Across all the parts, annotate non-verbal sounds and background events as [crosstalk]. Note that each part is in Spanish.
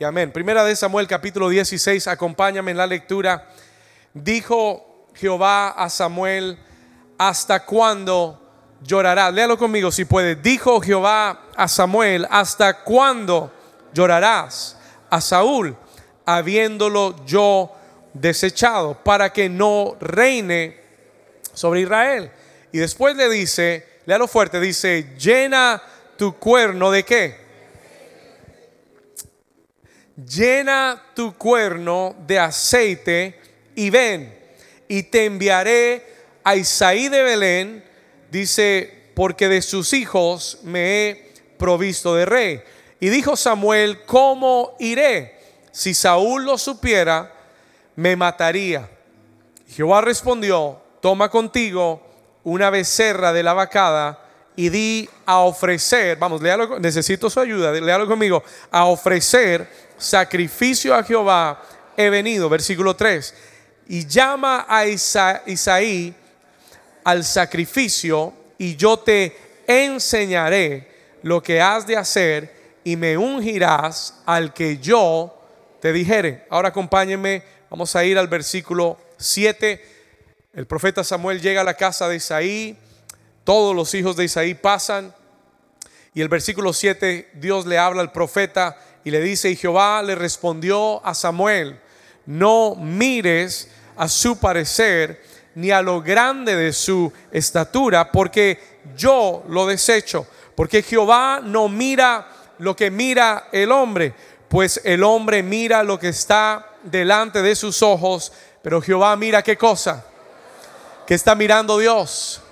y amén. Primera de Samuel capítulo 16, acompáñame en la lectura. Dijo Jehová a Samuel, ¿hasta cuándo llorarás? Léalo conmigo si puede. Dijo Jehová a Samuel, ¿hasta cuándo llorarás a Saúl, habiéndolo yo desechado, para que no reine sobre Israel? Y después le dice, léalo fuerte, dice, llena tu cuerno de qué? Llena tu cuerno de aceite y ven, y te enviaré a Isaí de Belén, dice, porque de sus hijos me he provisto de rey. Y dijo Samuel, ¿cómo iré? Si Saúl lo supiera, me mataría. Jehová respondió, toma contigo una becerra de la vacada y di a ofrecer, vamos, léalo, necesito su ayuda, léalo conmigo, a ofrecer sacrificio a Jehová he venido, versículo 3, y llama a Isaí al sacrificio y yo te enseñaré lo que has de hacer y me ungirás al que yo te dijere. Ahora acompáñenme, vamos a ir al versículo 7. El profeta Samuel llega a la casa de Isaí, todos los hijos de Isaí pasan y el versículo 7 Dios le habla al profeta y le dice, y Jehová le respondió a Samuel, no mires a su parecer ni a lo grande de su estatura, porque yo lo desecho, porque Jehová no mira lo que mira el hombre, pues el hombre mira lo que está delante de sus ojos, pero Jehová mira qué cosa, que está mirando Dios.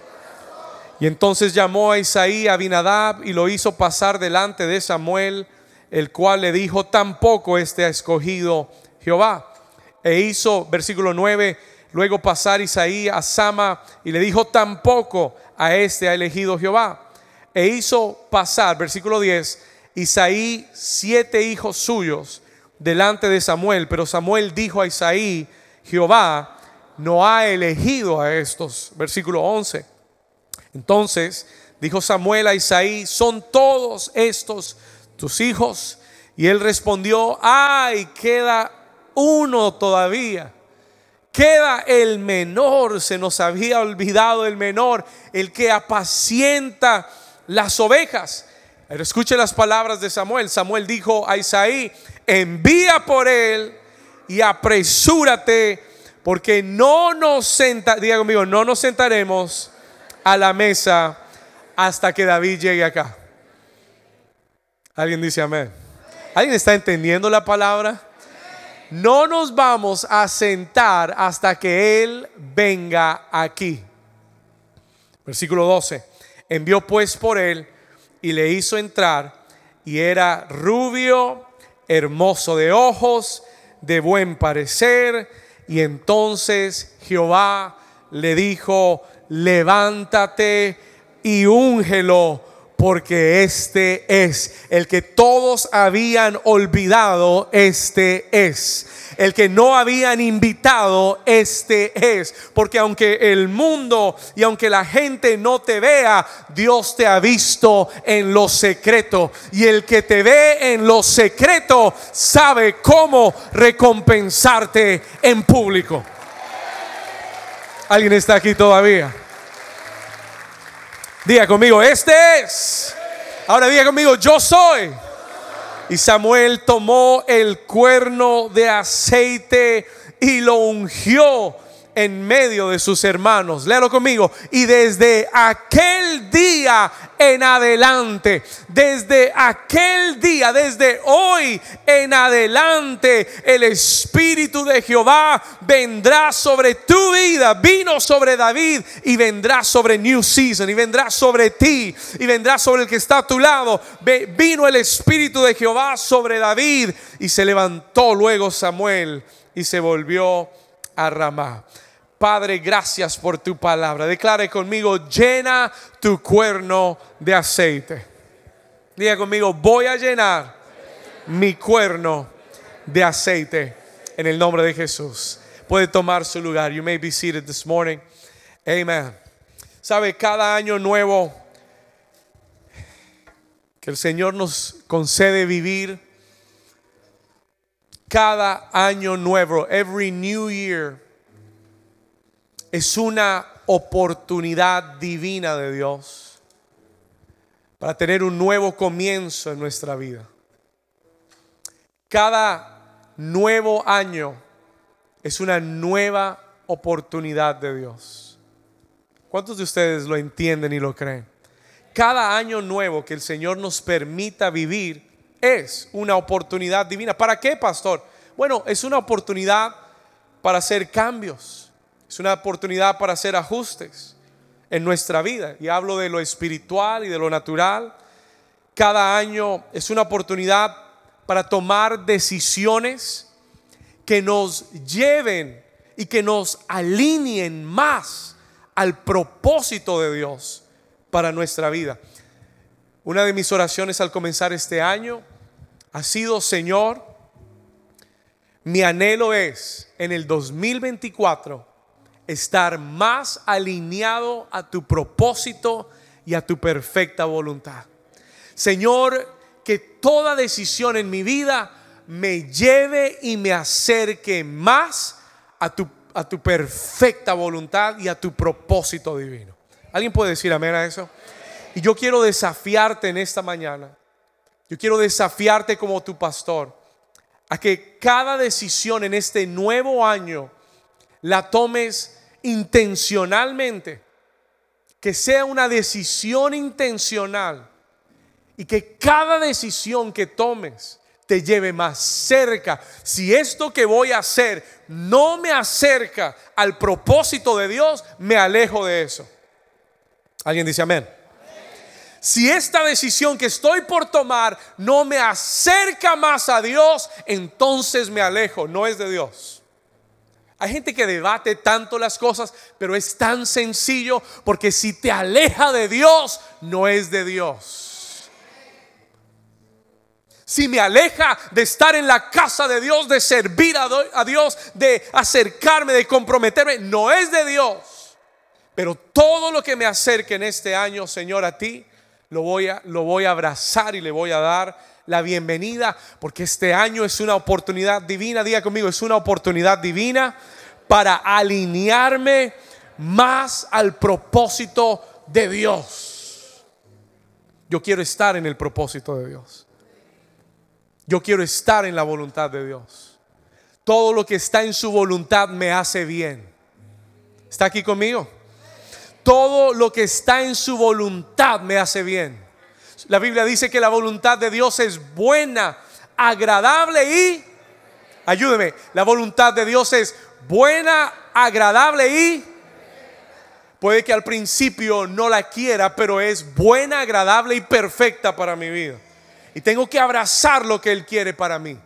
Y entonces llamó a Isaí a Abinadab y lo hizo pasar delante de Samuel, el cual le dijo, tampoco este ha escogido Jehová. E hizo, versículo 9, luego pasar Isaí a Sama y le dijo, tampoco a este ha elegido Jehová. E hizo pasar, versículo 10, Isaí siete hijos suyos delante de Samuel, pero Samuel dijo a Isaí, Jehová no ha elegido a estos. Versículo 11. Entonces dijo Samuel a Isaí, son todos estos tus hijos. Y él respondió, ay, queda uno todavía. Queda el menor, se nos había olvidado el menor, el que apacienta las ovejas. Pero escuche las palabras de Samuel. Samuel dijo a Isaí, envía por él y apresúrate porque no nos sentaremos, diga no nos sentaremos a la mesa hasta que David llegue acá. ¿Alguien dice amén? ¿Alguien está entendiendo la palabra? No nos vamos a sentar hasta que Él venga aquí. Versículo 12. Envió pues por Él y le hizo entrar y era rubio, hermoso de ojos, de buen parecer y entonces Jehová le dijo, levántate y úngelo, porque este es el que todos habían olvidado, este es el que no habían invitado, este es. Porque aunque el mundo y aunque la gente no te vea, Dios te ha visto en lo secreto. Y el que te ve en lo secreto sabe cómo recompensarte en público. ¿Alguien está aquí todavía? Diga conmigo, este es. Ahora diga conmigo, yo soy. Y Samuel tomó el cuerno de aceite y lo ungió en medio de sus hermanos. Léalo conmigo. Y desde aquel día en adelante, desde aquel día, desde hoy en adelante, el Espíritu de Jehová vendrá sobre tu vida. Vino sobre David y vendrá sobre New Season y vendrá sobre ti y vendrá sobre el que está a tu lado. Vino el Espíritu de Jehová sobre David y se levantó luego Samuel y se volvió a Ramá. Padre, gracias por tu palabra. Declare conmigo, llena tu cuerno de aceite. Diga conmigo, voy a llenar mi cuerno de aceite en el nombre de Jesús. Puede tomar su lugar. You may be seated this morning. Amen. Sabe, cada año nuevo que el Señor nos concede vivir, cada año nuevo, every new year, es una oportunidad divina de Dios para tener un nuevo comienzo en nuestra vida. Cada nuevo año es una nueva oportunidad de Dios. ¿Cuántos de ustedes lo entienden y lo creen? Cada año nuevo que el Señor nos permita vivir es una oportunidad divina. ¿Para qué, pastor? Bueno, es una oportunidad para hacer cambios. Es una oportunidad para hacer ajustes en nuestra vida. Y hablo de lo espiritual y de lo natural. Cada año es una oportunidad para tomar decisiones que nos lleven y que nos alineen más al propósito de Dios para nuestra vida. Una de mis oraciones al comenzar este año ha sido, Señor, mi anhelo es en el 2024 estar más alineado a tu propósito y a tu perfecta voluntad. Señor, que toda decisión en mi vida me lleve y me acerque más a tu, a tu perfecta voluntad y a tu propósito divino. ¿Alguien puede decir amén a eso? Y yo quiero desafiarte en esta mañana yo quiero desafiarte como tu pastor a que cada decisión en este nuevo año la tomes intencionalmente, que sea una decisión intencional y que cada decisión que tomes te lleve más cerca. Si esto que voy a hacer no me acerca al propósito de Dios, me alejo de eso. ¿Alguien dice amén? si esta decisión que estoy por tomar no me acerca más a Dios, entonces me alejo, no es de Dios. Hay gente que debate tanto las cosas, pero es tan sencillo porque si te aleja de Dios, no es de Dios. Si me aleja de estar en la casa de Dios, de servir a Dios, de acercarme, de comprometerme, no es de Dios. Pero todo lo que me acerque en este año, Señor, a ti, lo voy a, lo voy a abrazar y le voy a dar la bienvenida porque este año es una oportunidad divina, diga conmigo, es una oportunidad divina para alinearme más al propósito de Dios. Yo quiero estar en el propósito de Dios. Yo quiero estar en la voluntad de Dios. Todo lo que está en su voluntad me hace bien. ¿Está aquí conmigo? todo lo que está en su voluntad me hace bien. La Biblia dice que la voluntad de Dios es buena, agradable y... Ayúdeme, la voluntad de Dios es buena, agradable y... Puede que al principio no la quiera, pero es buena, agradable y perfecta para mi vida. Y tengo que abrazar lo que Él quiere para mí.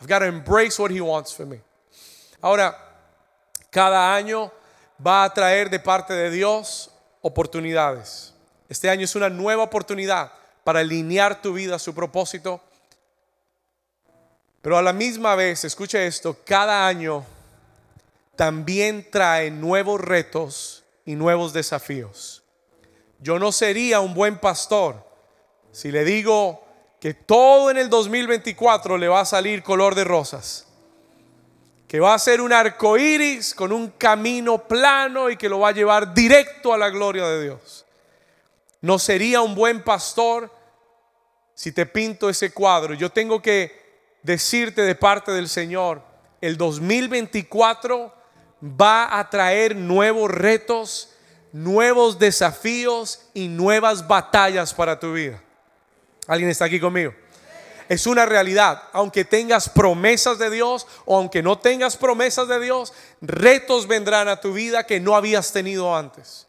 I've got to embrace what He wants for me. Ahora, cada año va a traer de parte de Dios oportunidades. Este año es una nueva oportunidad para alinear tu vida a su propósito. Pero a la misma vez, escucha esto, cada año también trae nuevos retos y nuevos desafíos. Yo no sería un buen pastor si le digo que todo en el 2024 le va a salir color de rosas que va a ser un arco iris con un camino plano y que lo va a llevar directo a la gloria de Dios. No sería un buen pastor si te pinto ese cuadro. Yo tengo que decirte de parte del Señor, el 2024 va a traer nuevos retos, nuevos desafíos y nuevas batallas para tu vida. ¿Alguien está aquí conmigo? es una realidad. Aunque tengas promesas de Dios o aunque no tengas promesas de Dios, retos vendrán a tu vida que no habías tenido antes.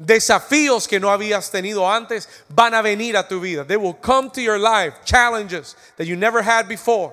Desafíos que no habías tenido antes van a venir a tu vida. They will come to your life, challenges that you never had before.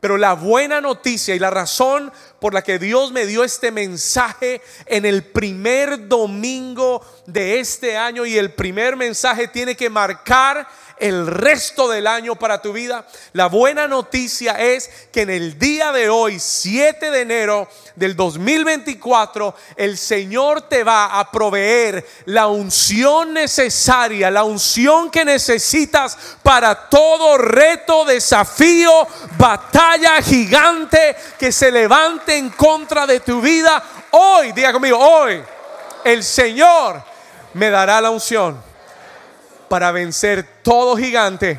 Pero la buena noticia y la razón por la que Dios me dio este mensaje en el primer domingo de este año y el primer mensaje tiene que marcar el resto del año para tu vida. La buena noticia es que en el día de hoy, 7 de enero del 2024, el Señor te va a proveer la unción necesaria, la unción que necesitas para todo reto, desafío, batalla gigante que se levante en contra de tu vida. Hoy, diga conmigo, hoy el Señor me dará la unción para vencer todo gigante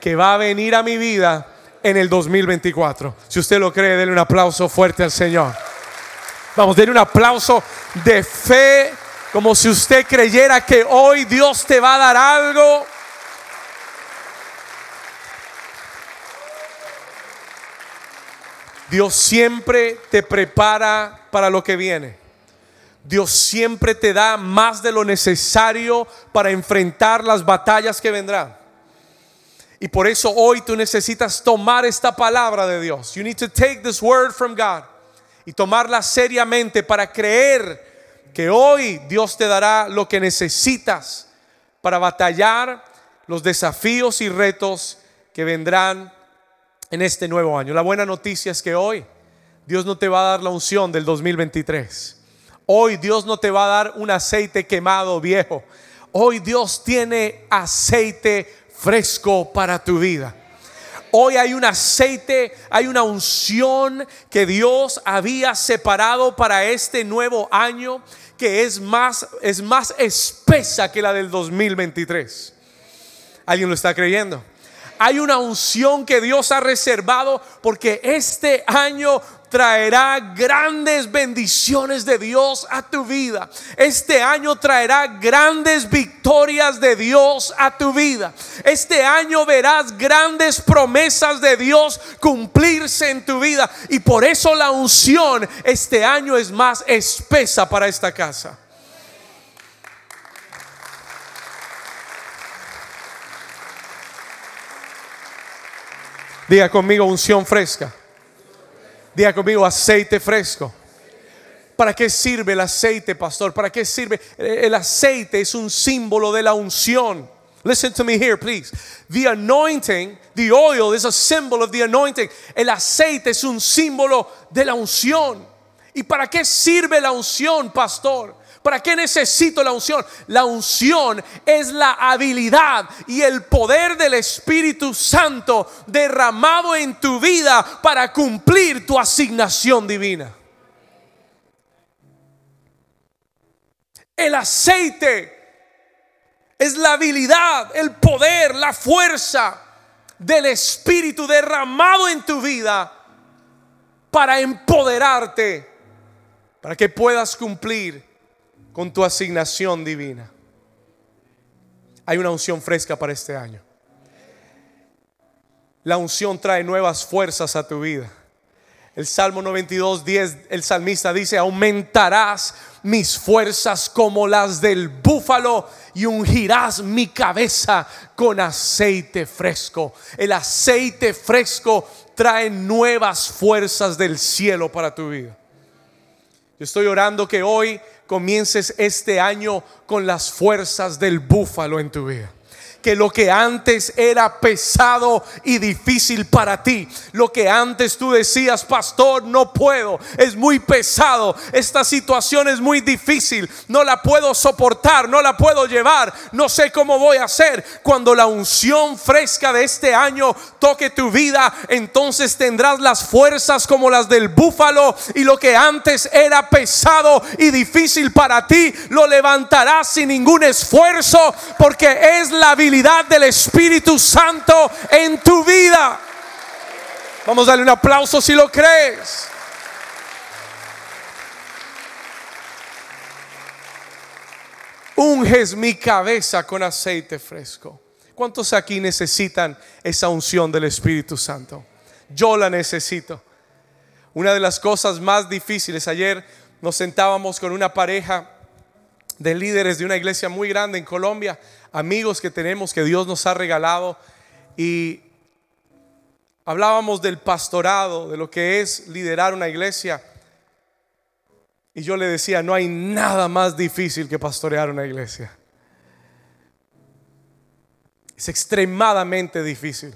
que va a venir a mi vida en el 2024. Si usted lo cree, denle un aplauso fuerte al Señor. Vamos, denle un aplauso de fe, como si usted creyera que hoy Dios te va a dar algo. Dios siempre te prepara para lo que viene. Dios siempre te da más de lo necesario para enfrentar las batallas que vendrán. Y por eso hoy tú necesitas tomar esta palabra de Dios. You need to take this word from God y tomarla seriamente para creer que hoy Dios te dará lo que necesitas para batallar los desafíos y retos que vendrán en este nuevo año. La buena noticia es que hoy Dios no te va a dar la unción del 2023. Hoy Dios no te va a dar un aceite quemado viejo. Hoy Dios tiene aceite fresco para tu vida. Hoy hay un aceite, hay una unción que Dios había separado para este nuevo año que es más es más espesa que la del 2023. ¿Alguien lo está creyendo? Hay una unción que Dios ha reservado porque este año traerá grandes bendiciones de Dios a tu vida. Este año traerá grandes victorias de Dios a tu vida. Este año verás grandes promesas de Dios cumplirse en tu vida. Y por eso la unción este año es más espesa para esta casa. Diga conmigo unción fresca. Diga conmigo aceite fresco. ¿Para qué sirve el aceite, pastor? ¿Para qué sirve? El aceite es un símbolo de la unción. Listen to me here, please. The anointing, the oil is a symbol of the anointing. El aceite es un símbolo de la unción. ¿Y para qué sirve la unción, pastor? ¿Para qué necesito la unción? La unción es la habilidad y el poder del Espíritu Santo derramado en tu vida para cumplir tu asignación divina. El aceite es la habilidad, el poder, la fuerza del Espíritu derramado en tu vida para empoderarte, para que puedas cumplir con tu asignación divina. Hay una unción fresca para este año. La unción trae nuevas fuerzas a tu vida. El Salmo 92, 10, el salmista dice, aumentarás mis fuerzas como las del búfalo y ungirás mi cabeza con aceite fresco. El aceite fresco trae nuevas fuerzas del cielo para tu vida. Yo estoy orando que hoy comiences este año con las fuerzas del búfalo en tu vida que lo que antes era pesado y difícil para ti, lo que antes tú decías, pastor, no puedo, es muy pesado, esta situación es muy difícil, no la puedo soportar, no la puedo llevar, no sé cómo voy a hacer. Cuando la unción fresca de este año toque tu vida, entonces tendrás las fuerzas como las del búfalo y lo que antes era pesado y difícil para ti, lo levantarás sin ningún esfuerzo porque es la habilidad del Espíritu Santo en tu vida. Vamos a darle un aplauso si lo crees. Unges mi cabeza con aceite fresco. ¿Cuántos aquí necesitan esa unción del Espíritu Santo? Yo la necesito. Una de las cosas más difíciles, ayer nos sentábamos con una pareja de líderes de una iglesia muy grande en Colombia, amigos que tenemos que Dios nos ha regalado y hablábamos del pastorado, de lo que es liderar una iglesia. Y yo le decía, no hay nada más difícil que pastorear una iglesia. Es extremadamente difícil.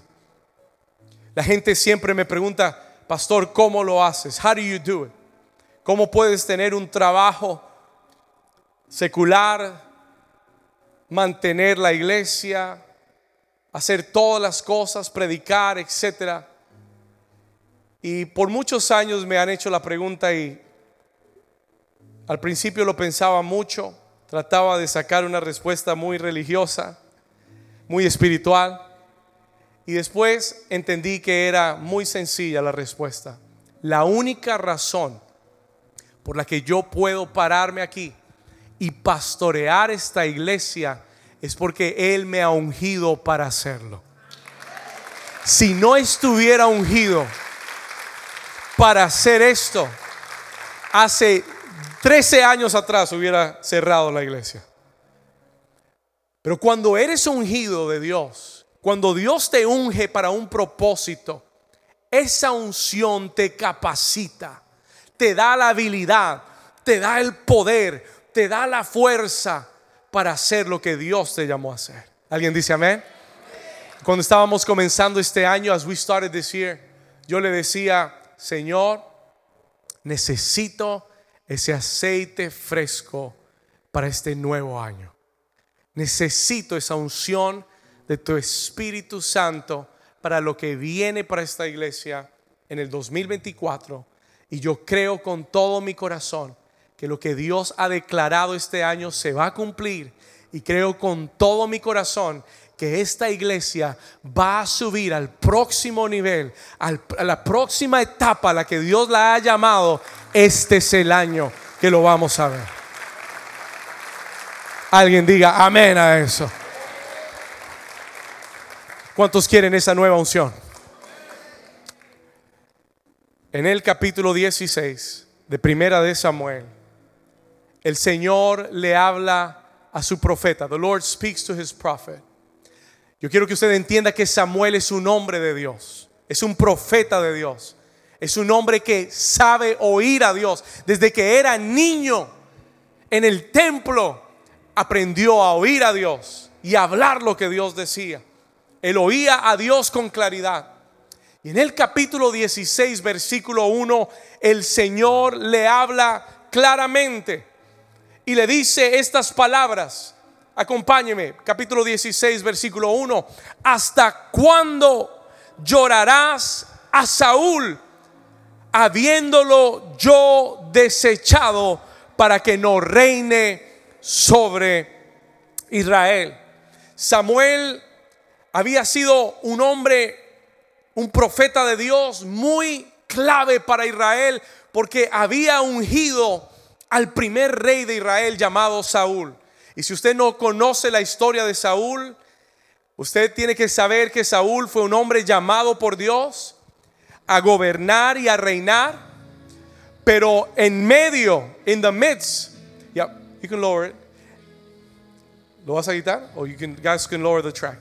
La gente siempre me pregunta, pastor, ¿cómo lo haces? How do you do it? ¿Cómo puedes tener un trabajo secular, mantener la iglesia, hacer todas las cosas, predicar, etcétera? Y por muchos años me han hecho la pregunta y al principio lo pensaba mucho, trataba de sacar una respuesta muy religiosa, muy espiritual. Y después entendí que era muy sencilla la respuesta. La única razón por la que yo puedo pararme aquí y pastorear esta iglesia es porque Él me ha ungido para hacerlo. Si no estuviera ungido para hacer esto, hace 13 años atrás hubiera cerrado la iglesia. Pero cuando eres ungido de Dios, cuando Dios te unge para un propósito, esa unción te capacita, te da la habilidad, te da el poder, te da la fuerza para hacer lo que Dios te llamó a hacer. ¿Alguien dice amén? Cuando estábamos comenzando este año, as we started this year, yo le decía, Señor, necesito ese aceite fresco para este nuevo año. Necesito esa unción de tu Espíritu Santo para lo que viene para esta iglesia en el 2024. Y yo creo con todo mi corazón que lo que Dios ha declarado este año se va a cumplir. Y creo con todo mi corazón que esta iglesia va a subir al próximo nivel, a la próxima etapa a la que Dios la ha llamado. Este es el año que lo vamos a ver. Alguien diga amén a eso. ¿Cuántos quieren esa nueva unción? En el capítulo 16 de Primera de Samuel, el Señor le habla a su profeta. The Lord speaks to his prophet. Yo quiero que usted entienda que Samuel es un hombre de Dios, es un profeta de Dios, es un hombre que sabe oír a Dios. Desde que era niño en el templo, aprendió a oír a Dios y a hablar lo que Dios decía. Él oía a Dios con claridad. Y en el capítulo 16, versículo 1, el Señor le habla claramente y le dice estas palabras. Acompáñeme, capítulo 16, versículo 1. ¿Hasta cuándo llorarás a Saúl, habiéndolo yo desechado para que no reine sobre Israel? Samuel había sido un hombre, un profeta de Dios muy clave para Israel, porque había ungido al primer rey de Israel llamado Saúl. Y si usted no conoce la historia de Saúl, usted tiene que saber que Saúl fue un hombre llamado por Dios a gobernar y a reinar, pero en medio, in the midst, yeah, you can lower it. ¿Lo vas a quitar? O you can, guys can lower the track.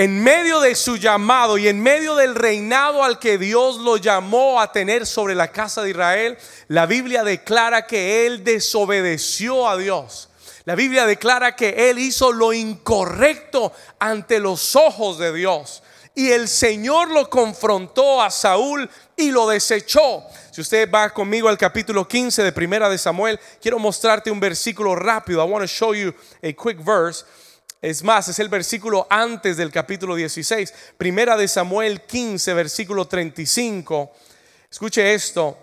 En medio de su llamado y en medio del reinado al que Dios lo llamó a tener sobre la casa de Israel, la Biblia declara que él desobedeció a Dios. La Biblia declara que él hizo lo incorrecto ante los ojos de Dios. Y el Señor lo confrontó a Saúl y lo desechó. Si usted va conmigo al capítulo 15 de Primera de Samuel, quiero mostrarte un versículo rápido. I want to show you a quick verse. Es más, es el versículo antes del capítulo 16. Primera de Samuel 15, versículo 35. Escuche esto.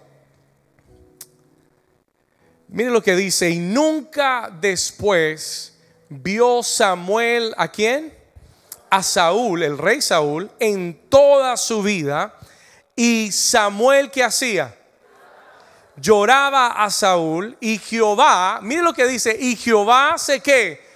Mire lo que dice, y nunca después vio Samuel a quién? A Saúl, el rey Saúl, en toda su vida. Y Samuel, ¿qué hacía? Lloraba a Saúl y Jehová, mire lo que dice, y Jehová se que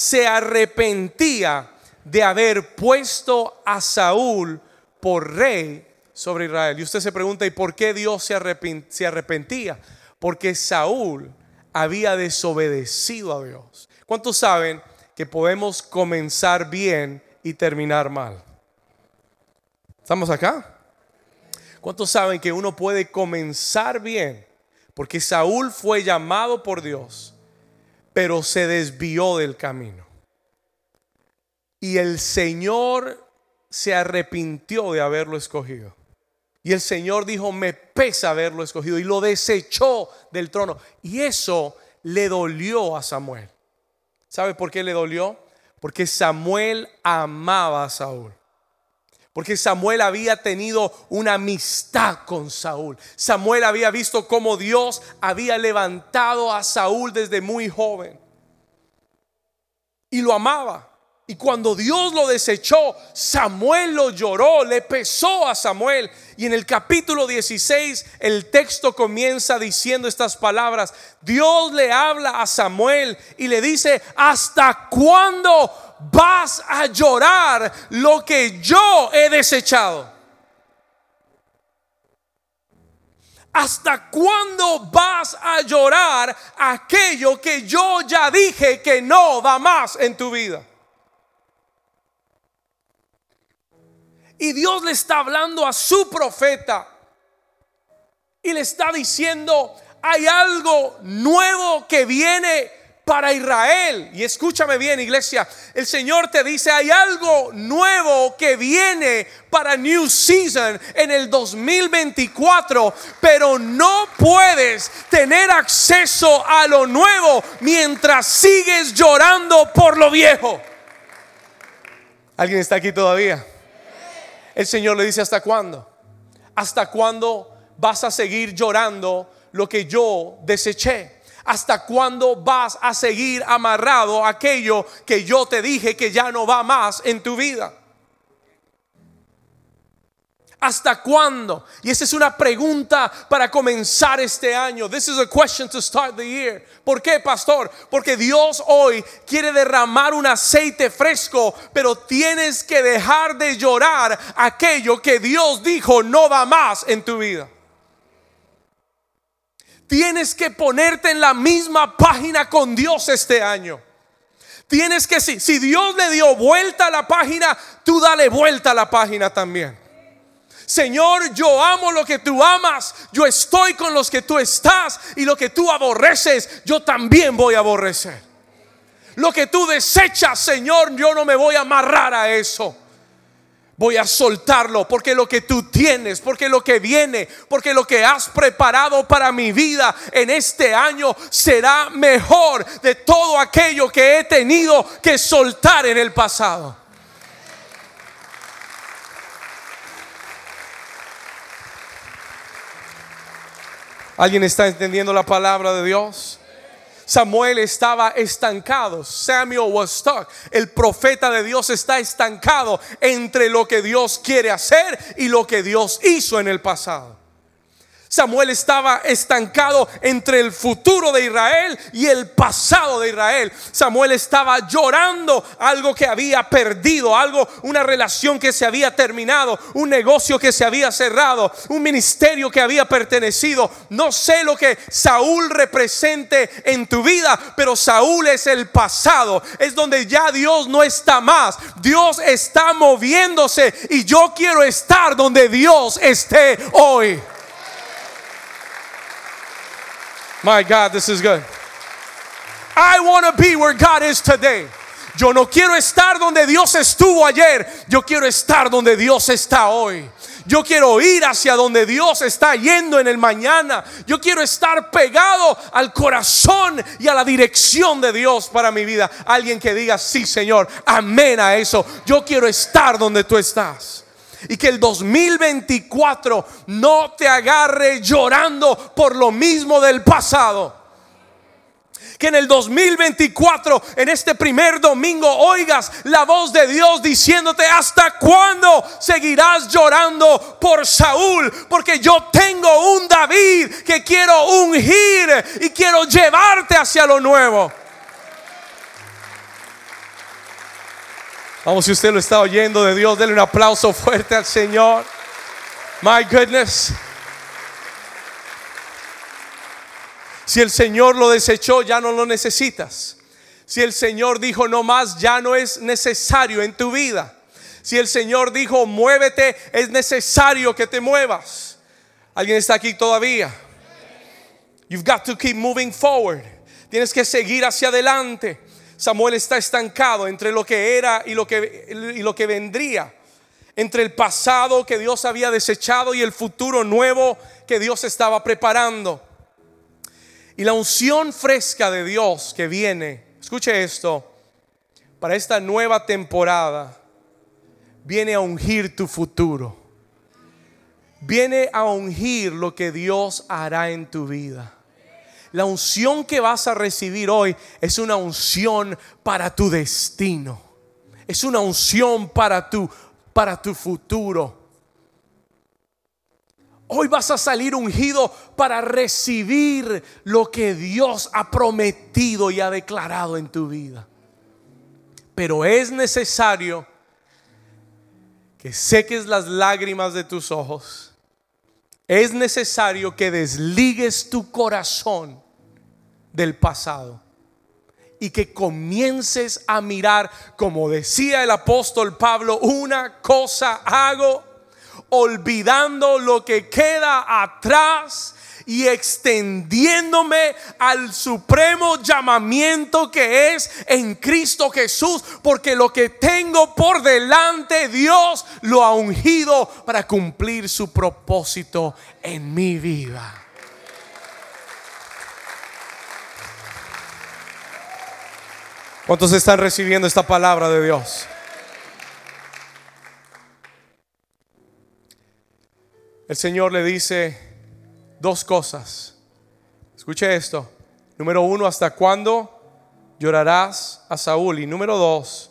se arrepentía de haber puesto a Saúl por rey sobre Israel. Y usted se pregunta, ¿y por qué Dios se, arrepentía? porque Saúl había desobedecido a Dios. ¿Cuántos saben que podemos comenzar bien y terminar mal? ¿Estamos acá? ¿Cuántos saben que uno puede comenzar bien? Porque Saúl fue llamado por Dios, pero se desvió del camino. Y el Señor se arrepintió de haberlo escogido. Y el Señor dijo, me pesa haberlo escogido. Y lo desechó del trono. Y eso le dolió a Samuel. ¿Sabe por qué le dolió? Porque Samuel amaba a Saúl. Porque Samuel había tenido una amistad con Saúl. Samuel había visto cómo Dios había levantado a Saúl desde muy joven. Y lo amaba. Y cuando Dios lo desechó, Samuel lo lloró, le pesó a Samuel. Y en el capítulo 16 el texto comienza diciendo estas palabras. Dios le habla a Samuel y le dice, ¿hasta cuándo vas a llorar lo que yo he desechado? ¿Hasta cuándo vas a llorar aquello que yo ya dije que no va más en tu vida? Y Dios le está hablando a su profeta y le está diciendo, hay algo nuevo que viene para Israel. Y escúchame bien, iglesia, el Señor te dice, hay algo nuevo que viene para New Season en el 2024, pero no puedes tener acceso a lo nuevo mientras sigues llorando por lo viejo. ¿Alguien está aquí todavía? El Señor le dice, ¿hasta cuándo? ¿Hasta cuándo vas a seguir llorando lo que yo deseché? ¿Hasta cuándo vas a seguir amarrado a aquello que yo te dije que ya no va más en tu vida? ¿Hasta cuándo? Y esa es una pregunta para comenzar este año. This is a question to start the year. ¿Por qué, pastor? Porque Dios hoy quiere derramar un aceite fresco, pero tienes que dejar de llorar aquello que Dios dijo no va más en tu vida. Tienes que ponerte en la misma página con Dios este año. Tienes que, si, si Dios le dio vuelta a la página, tú dale vuelta a la página también. Señor, yo amo lo que tú amas, yo estoy con los que tú estás y lo que tú aborreces, yo también voy a aborrecer. Lo que tú desechas, Señor, yo no me voy a amarrar a eso. Voy a soltarlo porque lo que tú tienes, porque lo que viene, porque lo que has preparado para mi vida en este año será mejor de todo aquello que he tenido que soltar en el pasado. ¿Alguien está entendiendo la palabra de Dios? Samuel estaba estancado. Samuel was stuck. El profeta de Dios está estancado entre lo que Dios quiere hacer y lo que Dios hizo en el pasado. Samuel estaba estancado entre el futuro de Israel y el pasado de Israel. Samuel estaba llorando algo que había perdido, algo, una relación que se había terminado, un negocio que se había cerrado, un ministerio que había pertenecido. No sé lo que Saúl represente en tu vida, pero Saúl es el pasado, es donde ya Dios no está más. Dios está moviéndose y yo quiero estar donde Dios esté hoy. My God, this is good. I want to be where God is today. Yo no quiero estar donde Dios estuvo ayer. Yo quiero estar donde Dios está hoy. Yo quiero ir hacia donde Dios está yendo en el mañana. Yo quiero estar pegado al corazón y a la dirección de Dios para mi vida. Alguien que diga, sí Señor, amén a eso. Yo quiero estar donde tú estás y que el 2024 no te agarre llorando por lo mismo del pasado. Que en el 2024, en este primer domingo, oigas la voz de Dios diciéndote, ¿hasta cuándo seguirás llorando por Saúl? Porque yo tengo un David que quiero ungir y quiero llevarte hacia lo nuevo. Vamos, si usted lo está oyendo de Dios, denle un aplauso fuerte al Señor. My goodness. Si el Señor lo desechó, ya no lo necesitas. Si el Señor dijo no más, ya no es necesario en tu vida. Si el Señor dijo muévete, es necesario que te muevas. ¿Alguien está aquí todavía? You've got to keep moving forward. Tienes que seguir hacia adelante. Samuel está estancado entre lo que era y lo que, y lo que vendría, entre el pasado que Dios había desechado y el futuro nuevo que Dios estaba preparando. Y la unción fresca de Dios que viene, escuche esto, para esta nueva temporada, viene a ungir tu futuro. Viene a ungir lo que Dios hará en tu vida. La unción que vas a recibir hoy es una unción para tu destino. Es una unción para tu para tu futuro. Hoy vas a salir ungido para recibir lo que Dios ha prometido y ha declarado en tu vida. Pero es necesario que seques las lágrimas de tus ojos. Es necesario que desligues tu corazón del pasado y que comiences a mirar, como decía el apóstol Pablo, una cosa hago, olvidando lo que queda atrás y extendiéndome al supremo llamamiento que es en Cristo Jesús, porque lo que tengo por delante Dios lo ha ungido para cumplir su propósito en mi vida. ¿Cuántos están recibiendo esta palabra de Dios? El Señor le dice, dos cosas. Escuche esto. Número uno, ¿hasta cuándo llorarás a Saúl? Y número dos,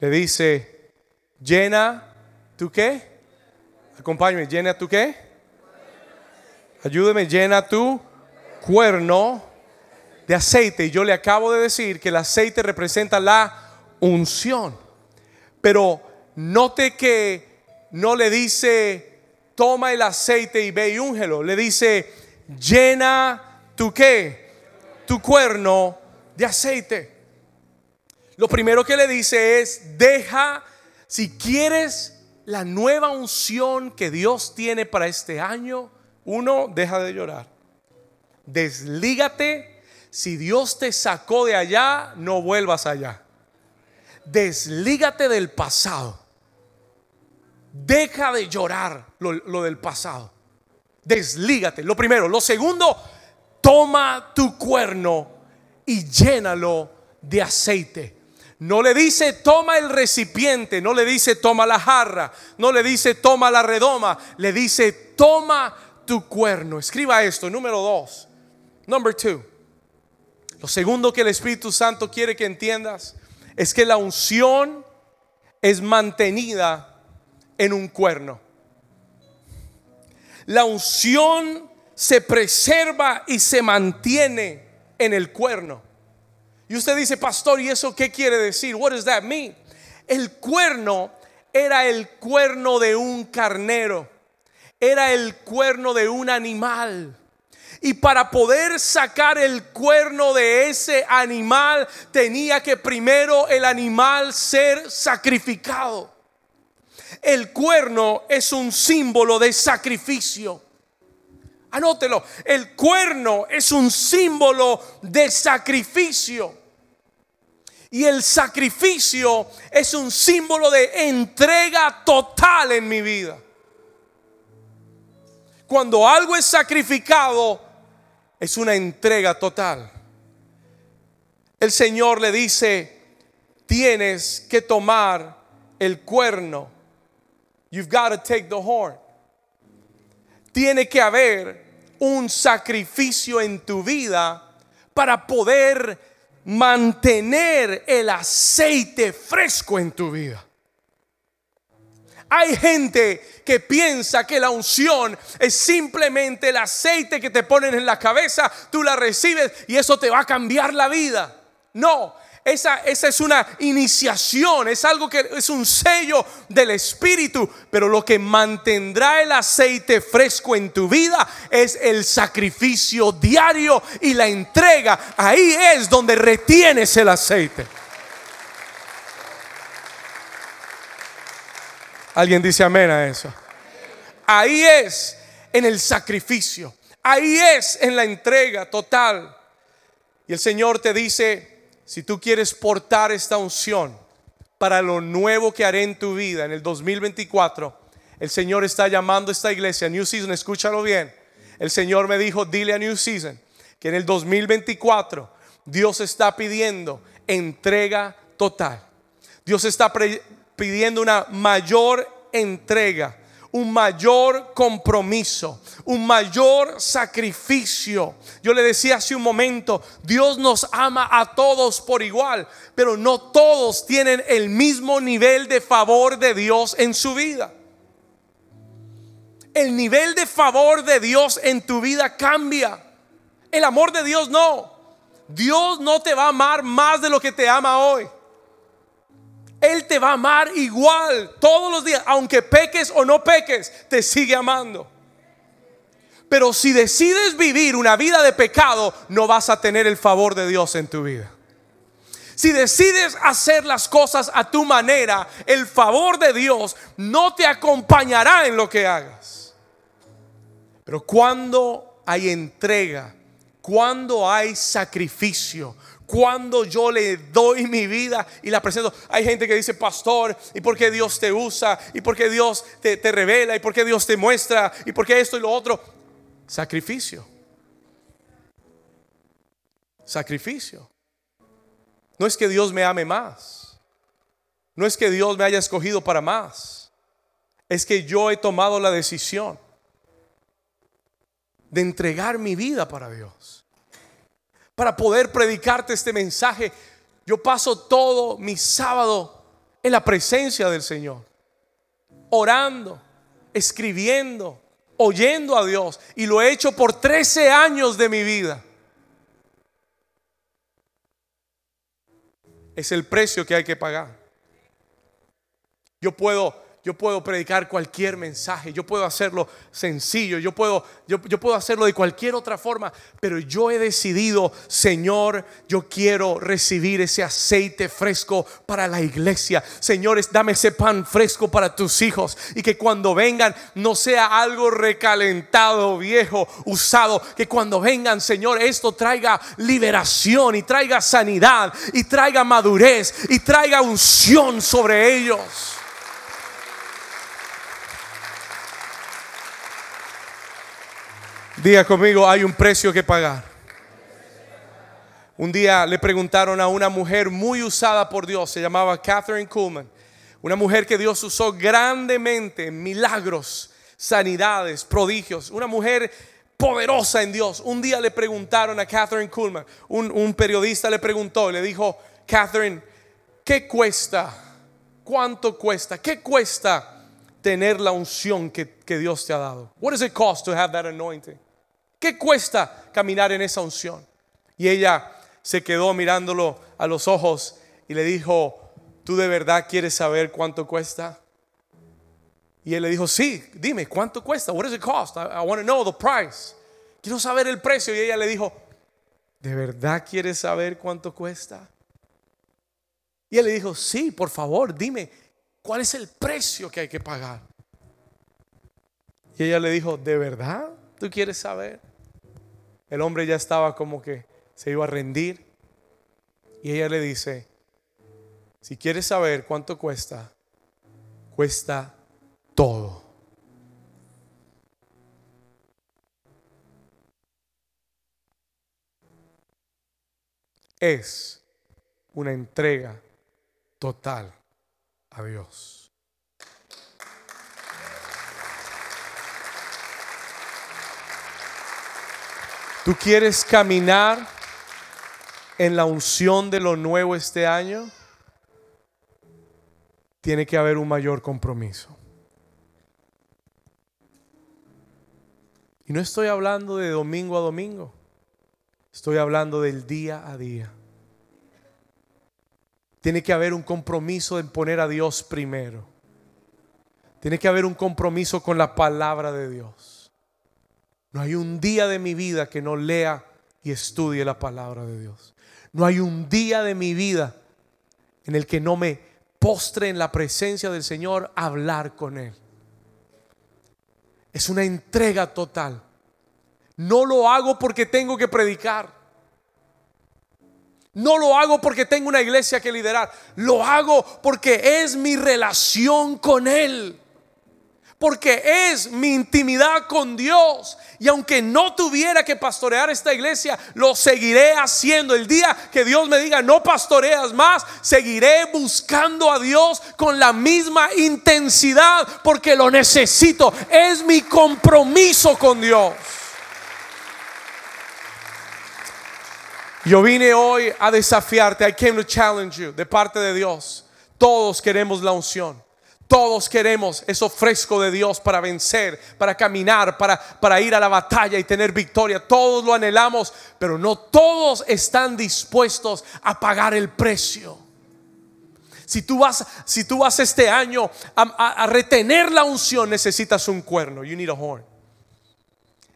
le dice, llena tu qué? Acompáñame, llena tu qué? Ayúdeme, llena tu cuerno de aceite. Y yo le acabo de decir que el aceite representa la unción. Pero note que no le dice toma el aceite y ve y úngelo. Le dice, llena tu qué, tu cuerno de aceite. Lo primero que le dice es, deja, si quieres la nueva unción que Dios tiene para este año, uno, deja de llorar. Deslígate. Si Dios te sacó de allá, no vuelvas allá. Deslígate del pasado. Deja de llorar lo, del pasado. Deslígate. Lo primero. Lo segundo, toma tu cuerno y llénalo de aceite. No le dice toma el recipiente, no le dice toma la jarra, no le dice toma la redoma, le dice toma tu cuerno. Escriba esto, número dos. Number two. Lo segundo que el Espíritu Santo quiere que entiendas es que la unción es mantenida en un cuerno. La unción se preserva y se mantiene en el cuerno. Y usted dice, pastor, ¿y eso qué quiere decir? What does that? El cuerno era el cuerno de un carnero, era el cuerno de un animal. Y para poder sacar el cuerno de ese animal, tenía que primero el animal ser sacrificado. El cuerno es un símbolo de sacrificio. Anótelo, el cuerno es un símbolo de sacrificio. Y el sacrificio es un símbolo de entrega total en mi vida. Cuando algo es sacrificado, es una entrega total. El Señor le dice, tienes que tomar el cuerno You've got to take the horn. Tiene que haber un sacrificio en tu vida para poder mantener el aceite fresco en tu vida. Hay gente que piensa que la unción es simplemente el aceite que te ponen en la cabeza, tú la recibes y eso te va a cambiar la vida. No, esa, es una iniciación, es algo que es un sello del Espíritu, pero lo que mantendrá el aceite fresco en tu vida es el sacrificio diario y la entrega. Ahí es donde retienes el aceite. Alguien dice amén a eso. Ahí es en el sacrificio. Ahí es en la entrega total. Y el Señor te dice, si tú quieres portar esta unción para lo nuevo que haré en tu vida en el 2024, el Señor está llamando a esta iglesia, New Season, escúchalo bien. El Señor me dijo, dile a New Season que en el 2024 Dios está pidiendo entrega total. Dios está pidiendo una mayor entrega un mayor compromiso, un mayor sacrificio. Yo le decía hace un momento, Dios nos ama a todos por igual, pero no todos tienen el mismo nivel de favor de Dios en su vida. El nivel de favor de Dios en tu vida cambia. El amor de Dios no. Dios no te va a amar más de lo que te ama hoy. Él te va a amar igual todos los días, aunque peques o no peques, te sigue amando. Pero si decides vivir una vida de pecado, no vas a tener el favor de Dios en tu vida. Si decides hacer las cosas a tu manera, el favor de Dios no te acompañará en lo que hagas. Pero cuando hay entrega, cuando hay sacrificio, cuando yo le doy mi vida y la presento. Hay gente que dice, pastor, ¿y por qué Dios te usa? ¿Y por qué Dios te, revela? ¿Y por qué Dios te muestra? ¿Y por qué esto y lo otro? Sacrificio. Sacrificio. No es que Dios me ame más. No es que Dios me haya escogido para más. Es que yo he tomado la decisión de entregar mi vida para Dios para poder predicarte este mensaje. Yo paso todo mi sábado en la presencia del Señor, orando, escribiendo, oyendo a Dios. Y lo he hecho por 13 años de mi vida. Es el precio que hay que pagar. Yo puedo yo puedo predicar cualquier mensaje, yo puedo hacerlo sencillo, yo puedo, yo, puedo hacerlo de cualquier otra forma, pero yo he decidido, Señor, yo quiero recibir ese aceite fresco para la iglesia. Señores, dame ese pan fresco para tus hijos y que cuando vengan no sea algo recalentado, viejo, usado, que cuando vengan, Señor, esto traiga liberación y traiga sanidad y traiga madurez y traiga unción sobre ellos. Diga conmigo, hay un precio que pagar. Un día le preguntaron a una mujer muy usada por Dios, se llamaba Catherine Kuhlman, una mujer que Dios usó grandemente en milagros, sanidades, prodigios, una mujer poderosa en Dios. Un día le preguntaron a Catherine Kuhlman, un, periodista le preguntó, le dijo, Catherine, ¿qué cuesta? ¿Cuánto cuesta? ¿Qué cuesta tener la unción que, que Dios te ha dado? What does it cost to have that anointing? ¿Qué cuesta caminar en esa unción? Y ella se quedó mirándolo a los ojos y le dijo, ¿tú de verdad quieres saber cuánto cuesta? Y él le dijo, sí, dime, ¿cuánto cuesta? What does it cost? I, want to know the price. Quiero saber el precio. Y ella le dijo, ¿de verdad quieres saber cuánto cuesta? Y él le dijo, sí, por favor, dime, ¿cuál es el precio que hay que pagar? Y ella le dijo, ¿de verdad tú quieres saber? El hombre ya estaba como que se iba a rendir. Y ella le dice, si quieres saber cuánto cuesta, cuesta todo. Es una entrega total a Dios. ¿Tú quieres caminar en la unción de lo nuevo este año? Tiene que haber un mayor compromiso. Y no estoy hablando de domingo a domingo. Estoy hablando del día a día. Tiene que haber un compromiso en poner a Dios primero. Tiene que haber un compromiso con la palabra de Dios. No hay un día de mi vida que no lea y estudie la palabra de Dios. No hay un día de mi vida en el que no me postre en la presencia del Señor a hablar con Él. Es una entrega total. No lo hago porque tengo que predicar. No lo hago porque tengo una iglesia que liderar. Lo hago porque es mi relación con Él. Porque es mi intimidad con Dios. Y aunque no tuviera que pastorear esta iglesia, lo seguiré haciendo. El día que Dios me diga, no pastoreas más, seguiré buscando a Dios con la misma intensidad porque lo necesito. Es mi compromiso con Dios. Yo vine hoy a desafiarte. I came to challenge you de parte de Dios. Todos queremos la unción. Todos queremos eso fresco de Dios para vencer, para caminar, para, para ir a la batalla y tener victoria. Todos lo anhelamos, pero no todos están dispuestos a pagar el precio. Si tú vas, si tú vas este año a, a retener la unción, necesitas un cuerno. You need a horn.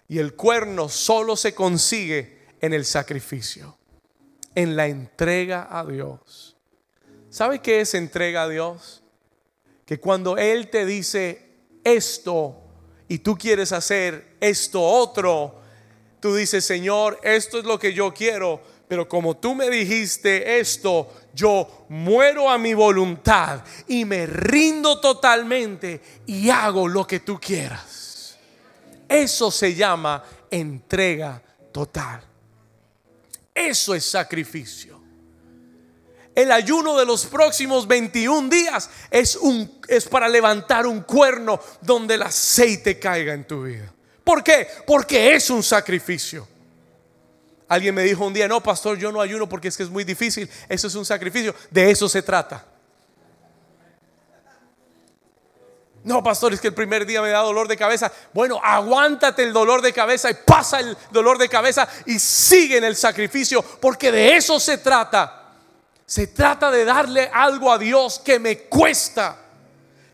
Y el cuerno solo se consigue en el sacrificio, en la entrega a Dios. ¿Sabe qué es entrega a Dios? Que cuando Él te dice esto y tú quieres hacer esto otro, tú dices, Señor, esto es lo que yo quiero, pero como tú me dijiste esto, yo muero a mi voluntad y me rindo totalmente y hago lo que tú quieras. Eso se llama entrega total. Eso es sacrificio. El ayuno de los próximos 21 días es, un, es para levantar un cuerno donde el aceite caiga en tu vida. ¿Por qué? Porque es un sacrificio. Alguien me dijo un día, no, pastor, yo no ayuno porque es que es muy difícil. Eso es un sacrificio. De eso se trata. No, pastor, es que el primer día me da dolor de cabeza. Bueno, aguántate el dolor de cabeza y pasa el dolor de cabeza y sigue en el sacrificio, porque de eso se trata. Se trata de darle algo a Dios que me cuesta,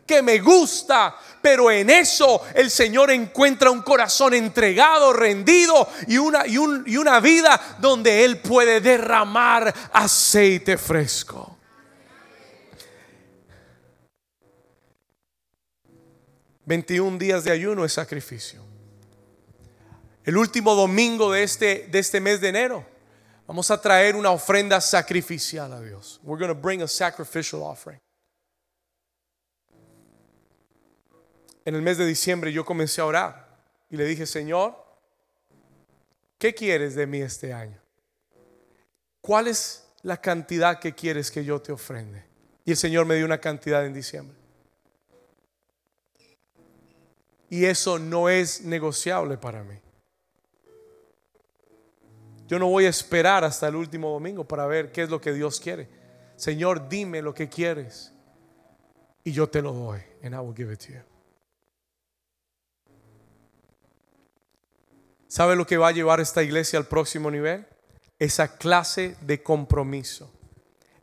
que me gusta, pero en eso el Señor encuentra un corazón entregado, rendido y una, y, una vida donde Él puede derramar aceite fresco. 21 días de ayuno es sacrificio. El último domingo de este, de este mes de enero, vamos a traer una ofrenda sacrificial a Dios. We're going to bring a sacrificial offering. En el mes de diciembre yo comencé a orar y le dije, Señor, ¿qué quieres de mí este año? ¿Cuál es la cantidad que quieres que yo te ofrende? Y el Señor me dio una cantidad en diciembre. Y eso no es negociable para mí. Yo no voy a esperar hasta el último domingo para ver qué es lo que Dios quiere. Señor, dime lo que quieres y yo te lo doy. And I will give it to you. ¿Sabe lo que va a llevar esta iglesia al próximo nivel? Esa clase de compromiso.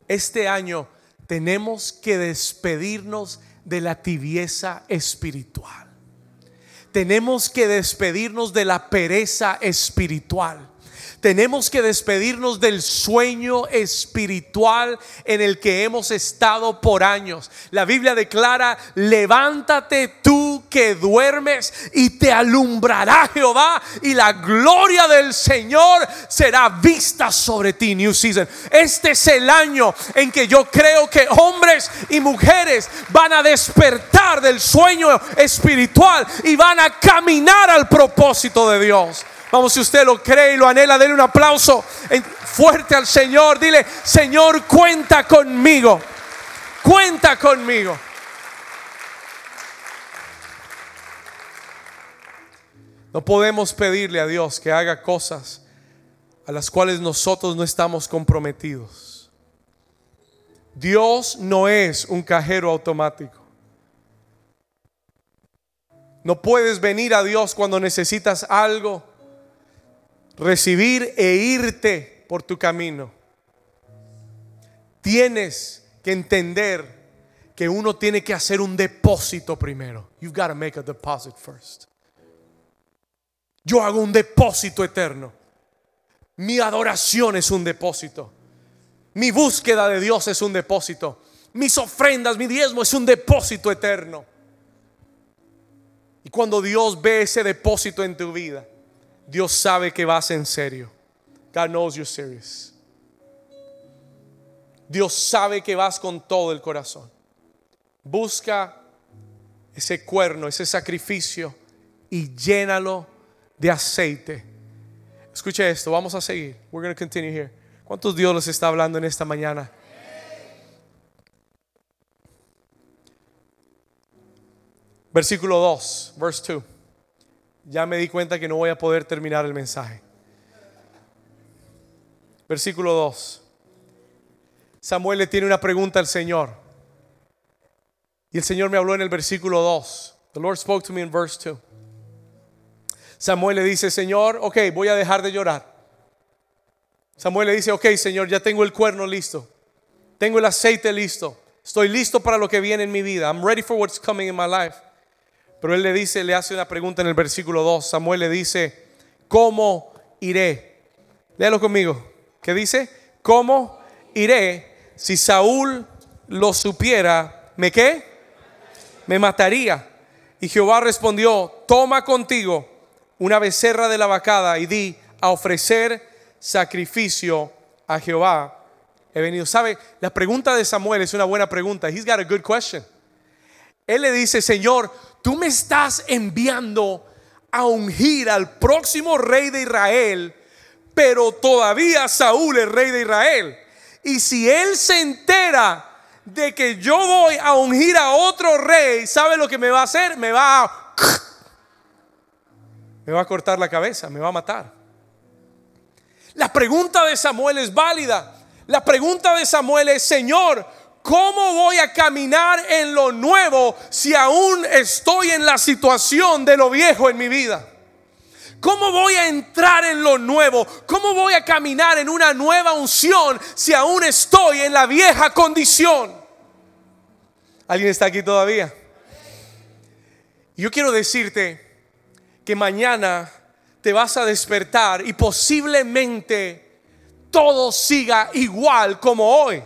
Este año tenemos que despedirnos de la tibieza espiritual tenemos que despedirnos de la pereza espiritual. Tenemos que despedirnos del sueño espiritual en el que hemos estado por años. La Biblia declara, levántate tú que duermes y te alumbrará Jehová y la gloria del Señor será vista sobre ti. New Season. Este es el año en que yo creo que hombres y mujeres van a despertar del sueño espiritual y van a caminar al propósito de Dios. Vamos, si usted lo cree y lo anhela, denle un aplauso fuerte al Señor. Dile, Señor, cuenta conmigo. Cuenta conmigo. No podemos pedirle a Dios que haga cosas a las cuales nosotros no estamos comprometidos. Dios no es un cajero automático. No puedes venir a Dios cuando necesitas algo recibir e irte por tu camino. Tienes que entender que uno tiene que hacer un depósito primero. You've got to make a deposit first. Yo hago un depósito eterno. Mi adoración es un depósito. Mi búsqueda de Dios es un depósito. Mis ofrendas, mi diezmo es un depósito eterno. Y cuando Dios ve ese depósito en tu vida, Dios sabe que vas en serio. God knows you're serious. Dios sabe que vas con todo el corazón. Busca ese cuerno, ese sacrificio y llénalo de aceite. Escuche esto, vamos a seguir. We're going to continue here. ¿Cuántos Dios les está hablando en esta mañana? Versículo 2, verse 2. Ya me di cuenta que no voy a poder terminar el mensaje. Versículo 2. Samuel le tiene una pregunta al Señor. Y el Señor me habló en el versículo 2. The Lord spoke to me in verse 2. Samuel le dice, Señor, ok, voy a dejar de llorar. Samuel le dice, ok, Señor, ya tengo el cuerno listo. Tengo el aceite listo. Estoy listo para lo que viene en mi vida. I'm ready for what's coming in my life. Pero él le dice, le hace una pregunta en el versículo 2. Samuel le dice, ¿cómo iré? Léalo conmigo. ¿Qué dice? ¿Cómo iré si Saúl lo supiera? ¿Me qué? Me mataría. Y Jehová respondió, toma contigo una becerra de la vacada y di a ofrecer sacrificio a Jehová. He venido. ¿Sabe? La pregunta de Samuel es una buena pregunta. He's got a good question. Él le dice, Señor, tú me estás enviando a ungir al próximo rey de Israel, pero todavía Saúl es rey de Israel. Y si él se entera de que yo voy a ungir a otro rey, ¿sabe lo que me va a hacer? Me va a... [clears throat] Me va a cortar la cabeza, me va a matar. La pregunta de Samuel es válida. La pregunta de Samuel es, Señor, ¿Cómo voy a caminar en lo nuevo si aún estoy en la situación de lo viejo en mi vida? ¿Cómo voy a entrar en lo nuevo? ¿Cómo voy a caminar en una nueva unción si aún estoy en la vieja condición? ¿Alguien está aquí todavía? Yo quiero decirte que mañana te vas a despertar y posiblemente todo siga igual como hoy.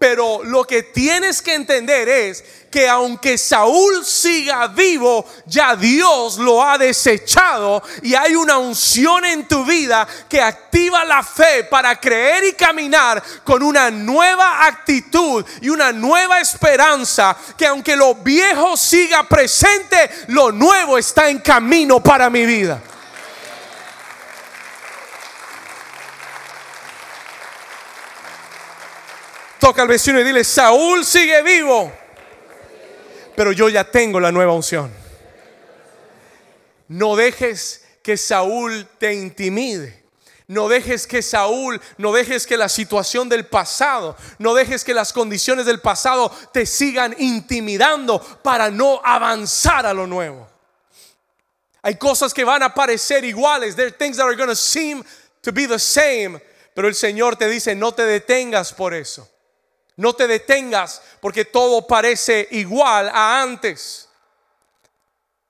Pero lo que tienes que entender es que aunque Saúl siga vivo, ya Dios lo ha desechado y hay una unción en tu vida que activa la fe para creer y caminar con una nueva actitud y una nueva esperanza, que aunque lo viejo siga presente, lo nuevo está en camino para mi vida. Toca al vecino y dile, Saúl sigue vivo, pero yo ya tengo la nueva unción. No dejes que Saúl te intimide. No dejes que Saúl, no dejes que la situación del pasado, no dejes que las condiciones del pasado te sigan intimidando para no avanzar a lo nuevo. Hay cosas que van a parecer iguales. There are things that are going to seem to be the same. Pero el Señor te dice, no te detengas por eso. No te detengas porque todo parece igual a antes.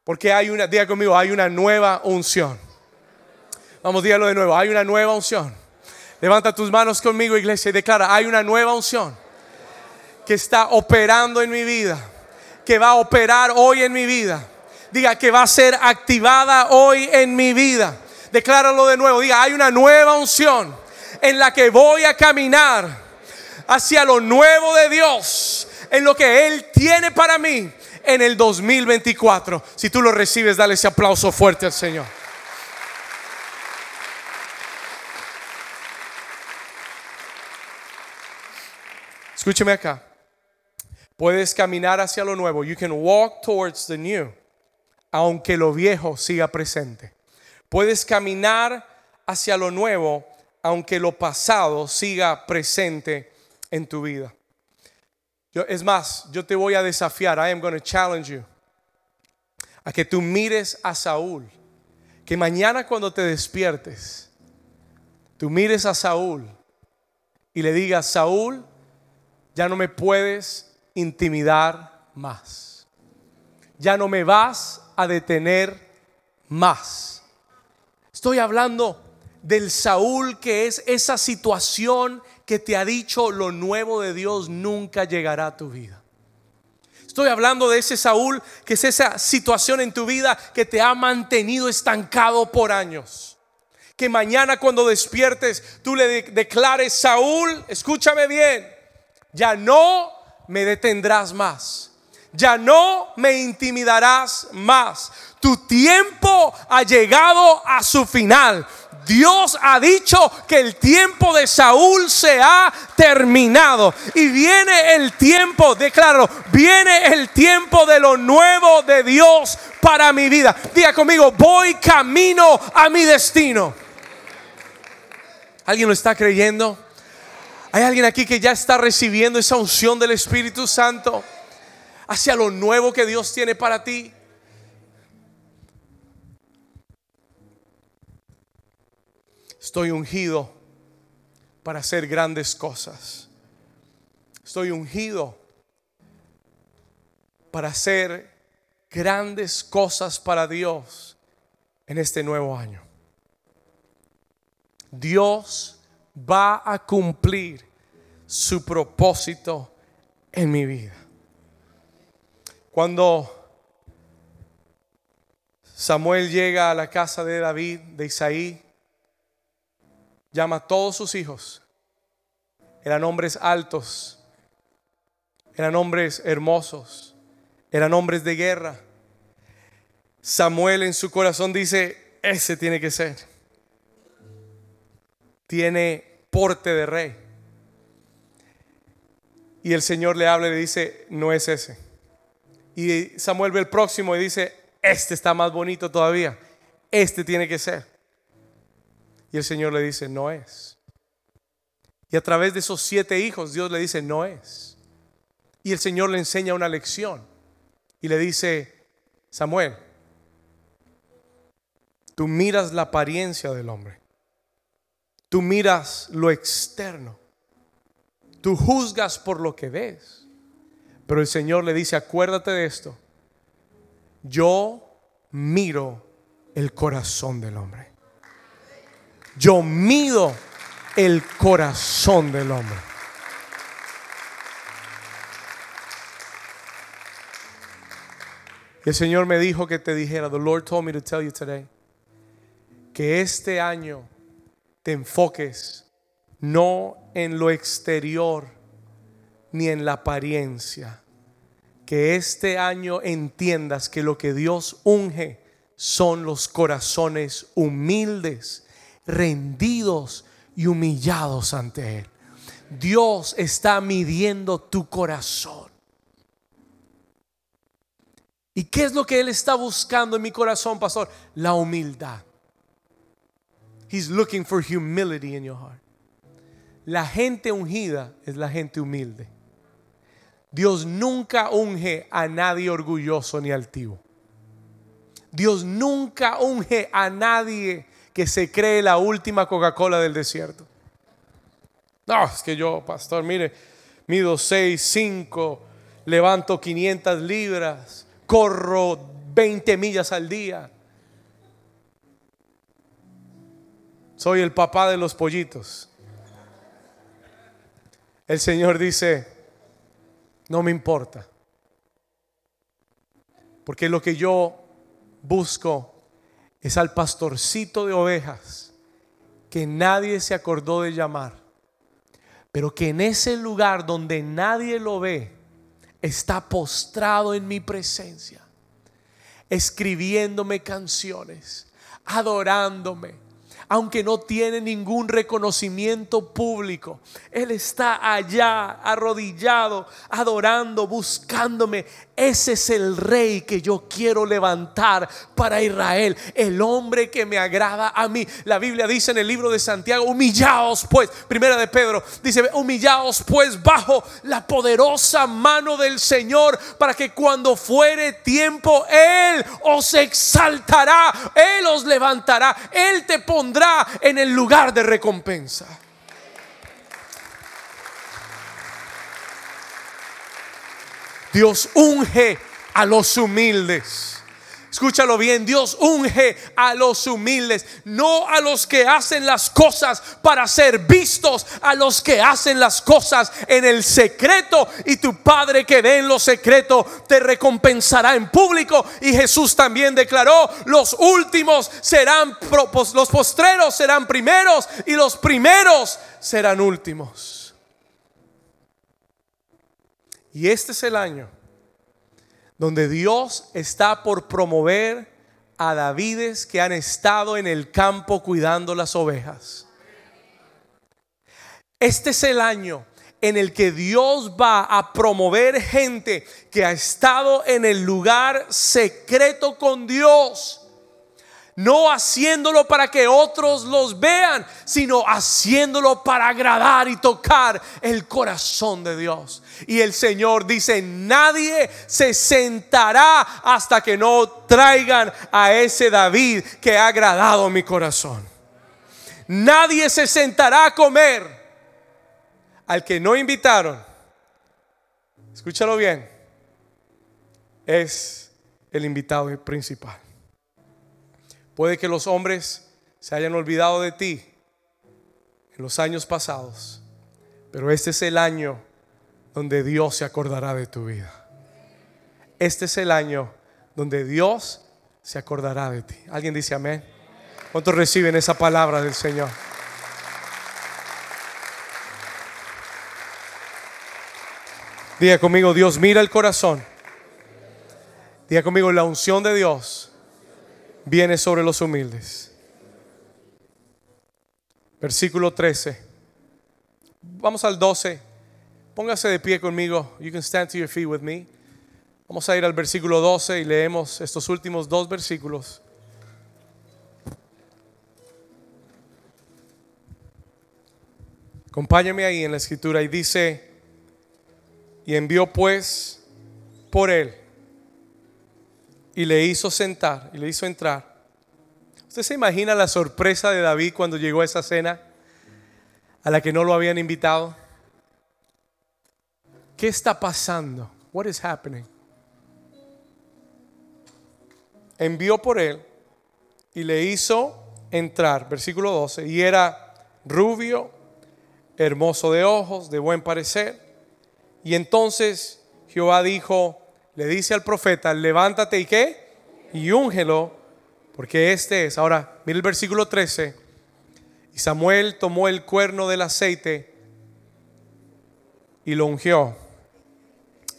Porque hay una, diga conmigo, hay una nueva unción. Vamos, dígalo de nuevo, hay una nueva unción. Levanta tus manos conmigo, iglesia, y declara, hay una nueva unción que está operando en mi vida, que va a operar hoy en mi vida. Diga que va a ser activada hoy en mi vida. Decláralo de nuevo, diga, hay una nueva unción en la que voy a caminar hacia lo nuevo de Dios, en lo que Él tiene para mí en el 2024. Si tú lo recibes, dale ese aplauso fuerte al Señor. Escúcheme acá. Puedes caminar hacia lo nuevo. You can walk towards the new, aunque lo viejo siga presente. Puedes caminar hacia lo nuevo, aunque lo pasado siga presente en tu vida. Yo, es más, yo te voy a desafiar. I am going to challenge you. A que tú mires a Saúl. Que mañana cuando te despiertes, tú mires a Saúl y le digas, Saúl, ya no me puedes intimidar más. Ya no me vas a detener más. Estoy hablando del Saúl que es esa situación que te ha dicho lo nuevo de Dios nunca llegará a tu vida. Estoy hablando de ese Saúl que es esa situación en tu vida que te ha mantenido estancado por años. Que mañana cuando despiertes tú le declares, Saúl, escúchame bien, ya no me detendrás más. Ya no me intimidarás más. Tu tiempo ha llegado a su final. Dios ha dicho que el tiempo de Saúl se ha terminado. Y viene el tiempo, declaro, viene el tiempo de lo nuevo de Dios para mi vida. Diga conmigo, voy camino a mi destino. ¿Alguien lo está creyendo? ¿Hay alguien aquí que ya está recibiendo esa unción del Espíritu Santo hacia lo nuevo que Dios tiene para ti? Estoy ungido para hacer grandes cosas. Estoy ungido para hacer grandes cosas para Dios en este nuevo año. Dios va a cumplir su propósito en mi vida. Cuando Samuel llega a la casa de David, de Isaí, llama a todos sus hijos. Eran hombres altos, eran hombres hermosos, eran hombres de guerra. Samuel en su corazón dice, ese tiene que ser. Tiene porte de rey. Y el Señor le habla y le dice, no es ese. Y Samuel ve el próximo y dice, este está más bonito todavía. Este tiene que ser. Y el Señor le dice, no es. Y a través de esos siete hijos, Dios le dice, no es. Y el Señor le enseña una lección. Y le dice, Samuel, tú miras la apariencia del hombre. Tú miras lo externo. Tú juzgas por lo que ves. Pero el Señor le dice, acuérdate de esto. Yo miro el corazón del hombre yo mido el corazón del hombre. el Señor me dijo que te dijera, the Lord told me to tell you today, que este año te enfoques no en lo exterior ni en la apariencia. Que este año entiendas que lo que Dios unge son los corazones humildes rendidos y humillados ante Él. Dios está midiendo tu corazón. ¿Y qué es lo que Él está buscando en mi corazón, pastor? La humildad. He's looking for humility in your heart. La gente ungida es la gente humilde. Dios nunca unge a nadie orgulloso ni altivo. Dios nunca unge a nadie que se cree la última Coca-Cola del desierto. No, es que yo, pastor, mire, mido 6, 5, levanto 500 libras, corro 20 millas al día. Soy el papá de los pollitos. El Señor dice, no me importa. Porque lo que yo busco es al pastorcito de ovejas que nadie se acordó de llamar, pero que en ese lugar donde nadie lo ve, está postrado en mi presencia, escribiéndome canciones, adorándome, aunque no tiene ningún reconocimiento público. Él está allá, arrodillado, adorando, buscándome. Ese es el rey que yo quiero levantar para Israel, el hombre que me agrada a mí. La Biblia dice en el libro de Santiago, humillaos pues, primera de Pedro, dice, humillaos pues bajo la poderosa mano del Señor, para que cuando fuere tiempo, Él os exaltará, Él os levantará, Él te pondrá en el lugar de recompensa. Dios unge a los humildes. Escúchalo bien, Dios unge a los humildes, no a los que hacen las cosas para ser vistos, a los que hacen las cosas en el secreto y tu Padre que ve en lo secreto te recompensará en público. Y Jesús también declaró, los últimos serán, los postreros serán primeros y los primeros serán últimos. Y este es el año donde Dios está por promover a Davides que han estado en el campo cuidando las ovejas. Este es el año en el que Dios va a promover gente que ha estado en el lugar secreto con Dios no haciéndolo para que otros los vean, sino haciéndolo para agradar y tocar el corazón de Dios. Y el Señor dice, nadie se sentará hasta que no traigan a ese David que ha agradado mi corazón. Nadie se sentará a comer al que no invitaron. Escúchalo bien. Es el invitado principal. Puede que los hombres se hayan olvidado de ti en los años pasados, pero este es el año donde Dios se acordará de tu vida. Este es el año donde Dios se acordará de ti. ¿Alguien dice amén? ¿Cuántos reciben esa palabra del Señor? Diga conmigo, Dios mira el corazón. Diga conmigo, la unción de Dios viene sobre los humildes. Versículo 13. Vamos al 12. Póngase de pie conmigo. You can stand to your feet with me. Vamos a ir al versículo 12 y leemos estos últimos dos versículos. Acompáñame ahí en la escritura y dice, y envió pues por él y le hizo sentar y le hizo entrar. ¿Usted se imagina la sorpresa de David cuando llegó a esa cena a la que no lo habían invitado? ¿Qué está pasando? What is happening? Envió por él y le hizo entrar, versículo 12, y era rubio, hermoso de ojos, de buen parecer. Y entonces Jehová dijo, le dice al profeta, levántate y qué, y úngelo, porque este es. Ahora, mira el versículo 13. Y Samuel tomó el cuerno del aceite y lo ungió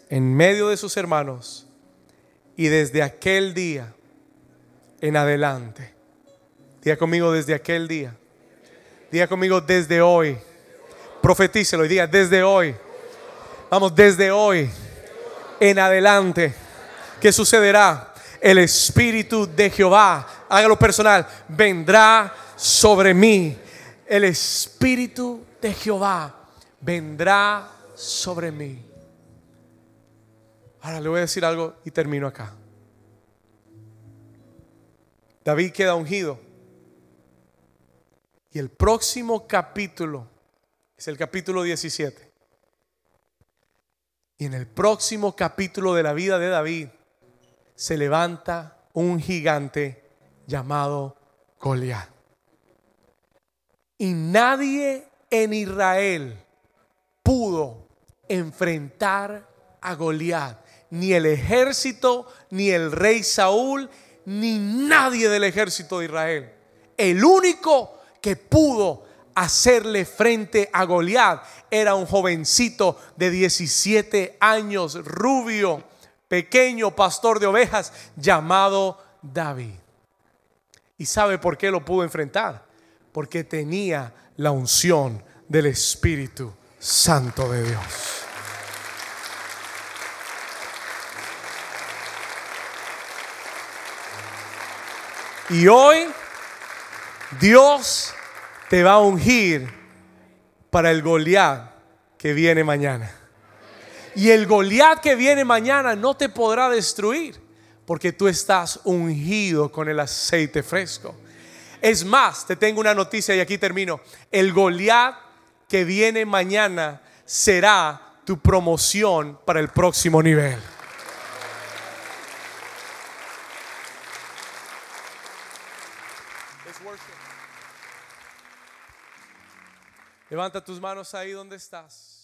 en medio de sus hermanos. Y desde aquel día en adelante, diga conmigo desde aquel día, diga conmigo desde hoy, profetícelo y diga desde hoy, vamos, desde hoy en adelante. ¿Qué sucederá? El Espíritu de Jehová, hágalo personal, vendrá sobre mí. El Espíritu de Jehová vendrá sobre mí. Ahora le voy a decir algo y termino acá. David queda ungido. Y el próximo capítulo es el capítulo 17. Y en el próximo capítulo de la vida de David se levanta un gigante llamado Goliat. Y nadie en Israel pudo enfrentar a Goliat, ni el ejército, ni el rey Saúl, ni nadie del ejército de Israel. El único que pudo hacerle frente a Goliat. Era un jovencito de 17 años, rubio, pequeño pastor de ovejas, llamado David. ¿Y sabe por qué lo pudo enfrentar? Porque tenía la unción del Espíritu Santo de Dios. Y hoy Dios te va a ungir para el Goliat que viene mañana. Y el Goliat que viene mañana no te podrá destruir porque tú estás ungido con el aceite fresco. Es más, te tengo una noticia y aquí termino. El Goliat que viene mañana será tu promoción para el próximo nivel. Levanta tus manos ahí donde estás.